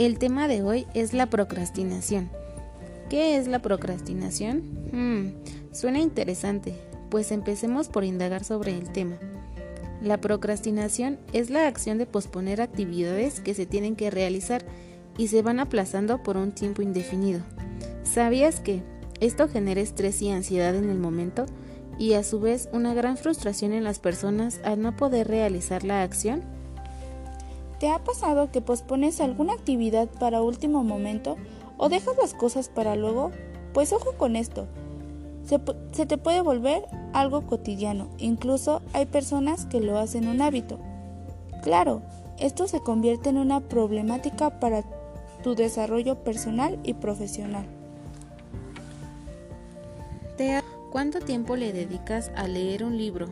El tema de hoy es la procrastinación. ¿Qué es la procrastinación? Hmm, suena interesante, pues empecemos por indagar sobre el tema. La procrastinación es la acción de posponer actividades que se tienen que realizar y se van aplazando por un tiempo indefinido. ¿Sabías que esto genera estrés y ansiedad en el momento y a su vez una gran frustración en las personas al no poder realizar la acción? ¿Te ha pasado que pospones alguna actividad para último momento o dejas las cosas para luego? Pues ojo con esto. Se, te puede volver algo cotidiano. Incluso hay personas que lo hacen un hábito. Claro, esto se convierte en una problemática para tu desarrollo personal y profesional. ¿Cuánto tiempo le dedicas a leer un libro?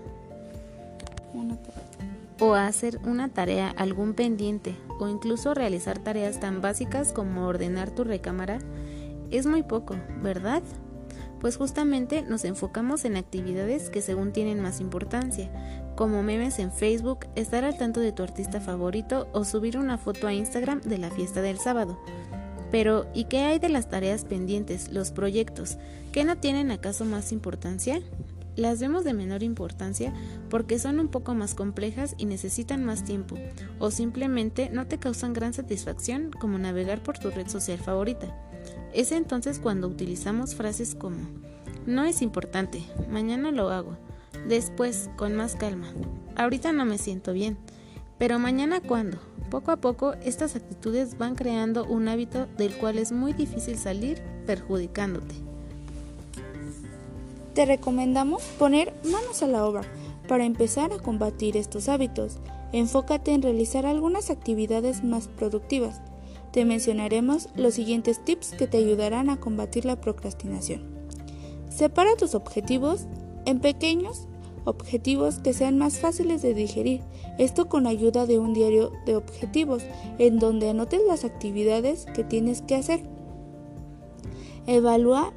O hacer una tarea, algún pendiente, o incluso realizar tareas tan básicas como ordenar tu recámara, es muy poco, ¿verdad? Pues justamente nos enfocamos en actividades que según tienen más importancia, como memes en Facebook, estar al tanto de tu artista favorito o subir una foto a Instagram de la fiesta del sábado. Pero, ¿y qué hay de las tareas pendientes, los proyectos? ¿Qué no tienen acaso más importancia? Las vemos de menor importancia porque son un poco más complejas y necesitan más tiempo, o simplemente no te causan gran satisfacción como navegar por tu red social favorita. Es entonces cuando utilizamos frases como no es importante, mañana lo hago, después, con más calma, ahorita no me siento bien, pero mañana cuándo. Poco a poco estas actitudes van creando un hábito del cual es muy difícil salir perjudicándote. Te recomendamos poner manos a la obra para empezar a combatir estos hábitos. Enfócate en realizar algunas actividades más productivas. Te mencionaremos los siguientes tips que te ayudarán a combatir la procrastinación. Separa tus objetivos en pequeños objetivos que sean más fáciles de digerir. Esto con ayuda de un diario de objetivos en donde anotes las actividades que tienes que hacer. Evalúa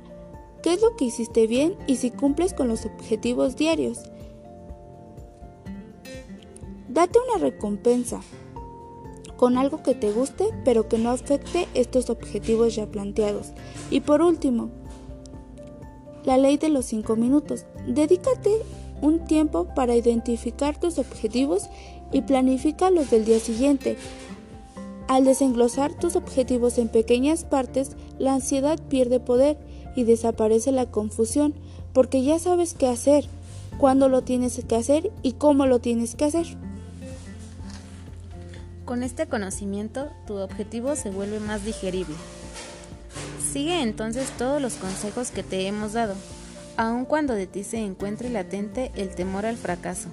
qué es lo que hiciste bien y si cumples con los objetivos diarios. Date una recompensa con algo que te guste pero que no afecte estos objetivos ya planteados. Y por último, la ley de los 5 minutos. Dedícate un tiempo para identificar tus objetivos y planifica los del día siguiente. Al desenglosar tus objetivos en pequeñas partes, la ansiedad pierde poder y desaparece la confusión porque ya sabes qué hacer, cuándo lo tienes que hacer y cómo lo tienes que hacer. Con este conocimiento, tu objetivo se vuelve más digerible. Sigue entonces todos los consejos que te hemos dado, aun cuando de ti se encuentre latente el temor al fracaso.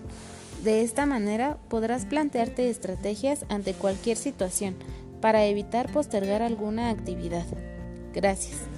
De esta manera podrás plantearte estrategias ante cualquier situación para evitar postergar alguna actividad. Gracias.